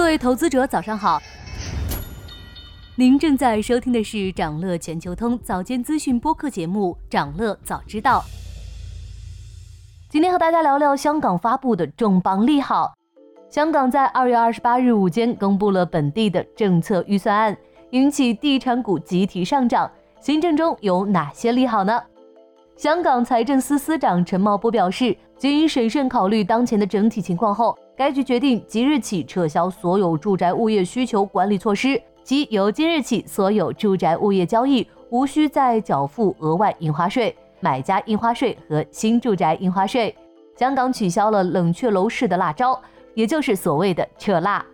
各位投资者，早上好。您正在收听的是长乐全球通早间资讯播客节目《长乐早知道》。今天和大家聊聊香港发布的重磅利好。香港在二月二十八日午间公布了本地的政策预算案，引起地产股集体上涨。新政中有哪些利好呢？香港财政司司长陈茂波表示，经审慎考虑当前的整体情况后。该局决定即日起撤销所有住宅物业需求管理措施，即由今日起，所有住宅物业交易无需再缴付额外印花税、买家印花税和新住宅印花税。香港取消了冷却楼市的辣招，也就是所谓的撤辣。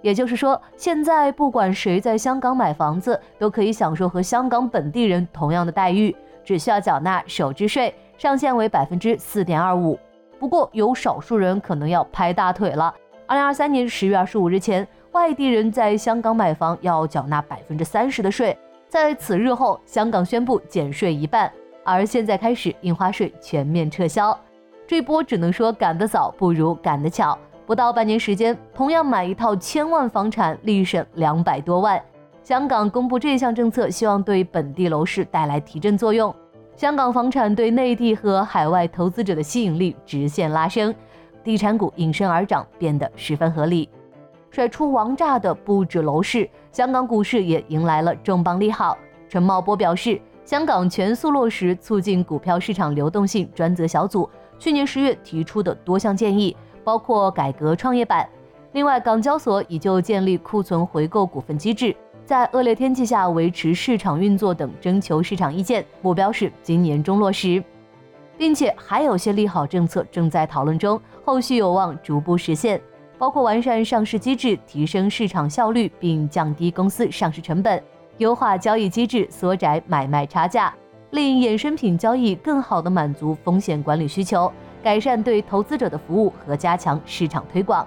也就是说，现在不管谁在香港买房子，都可以享受和香港本地人同样的待遇，只需要缴纳首置税，上限为百分之四点二五。不过，有少数人可能要拍大腿了。二零二三年十月二十五日前，外地人在香港买房要缴纳百分之三十的税。在此日后，香港宣布减税一半，而现在开始印花税全面撤销。这波只能说赶得早不如赶得巧，不到半年时间，同样买一套千万房产，立省两百多万。香港公布这项政策，希望对本地楼市带来提振作用。香港房产对内地和海外投资者的吸引力直线拉升，地产股应声而涨，变得十分合理。甩出王炸的不止楼市，香港股市也迎来了重磅利好。陈茂波表示，香港全速落实促进股票市场流动性专责小组去年十月提出的多项建议，包括改革创业板。另外，港交所已就建立库存回购股份机制。在恶劣天气下维持市场运作等征求市场意见，目标是今年中落实，并且还有些利好政策正在讨论中，后续有望逐步实现，包括完善上市机制，提升市场效率并降低公司上市成本，优化交易机制，缩窄买卖差价，令衍生品交易更好地满足风险管理需求，改善对投资者的服务和加强市场推广。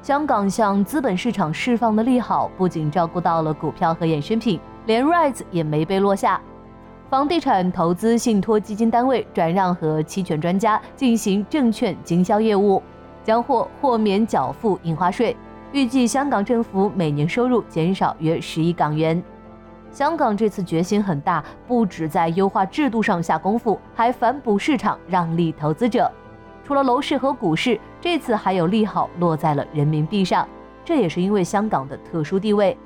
香港向资本市场释放的利好，不仅照顾到了股票和衍生品，连 REITs 也没被落下。房地产投资信托基金单位转让和期权专家进行证券经销业务，将获豁免缴付印花税。预计香港政府每年收入减少约十亿港元。香港这次决心很大，不止在优化制度上下功夫，还反哺市场，让利投资者。除了楼市和股市，这次还有利好落在了人民币上，这也是因为香港的特殊地位。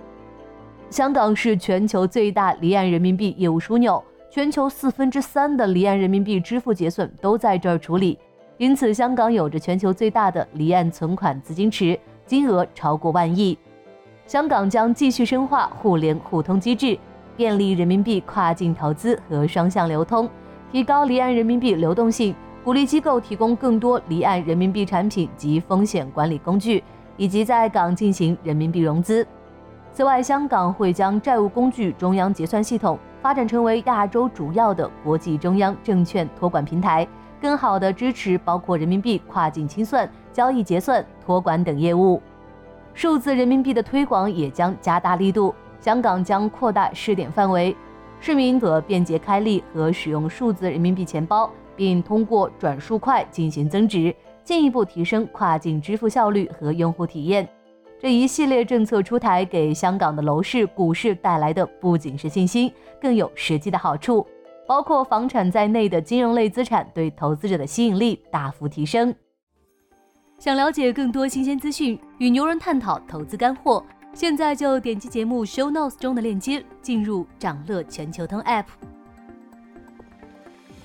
香港是全球最大离岸人民币业务枢纽，全球四分之三的离岸人民币支付结算都在这儿处理，因此香港有着全球最大的离岸存款资金池，金额超过万亿。香港将继续深化互联互通机制，便利人民币跨境投资和双向流通，提高离岸人民币流动性。鼓励机构提供更多离岸人民币产品及风险管理工具，以及在港进行人民币融资。此外，香港会将债务工具中央结算系统发展成为亚洲主要的国际中央证券托管平台，更好地支持包括人民币跨境清算、交易结算、托管等业务。数字人民币的推广也将加大力度，香港将扩大试点范围，市民可便捷开立和使用数字人民币钱包。并通过转数快进行增值，进一步提升跨境支付效率和用户体验。这一系列政策出台，给香港的楼市、股市带来的不仅是信心，更有实际的好处，包括房产在内的金融类资产对投资者的吸引力大幅提升。想了解更多新鲜资讯，与牛人探讨投资干货，现在就点击节目 show notes 中的链接，进入掌乐全球通 app。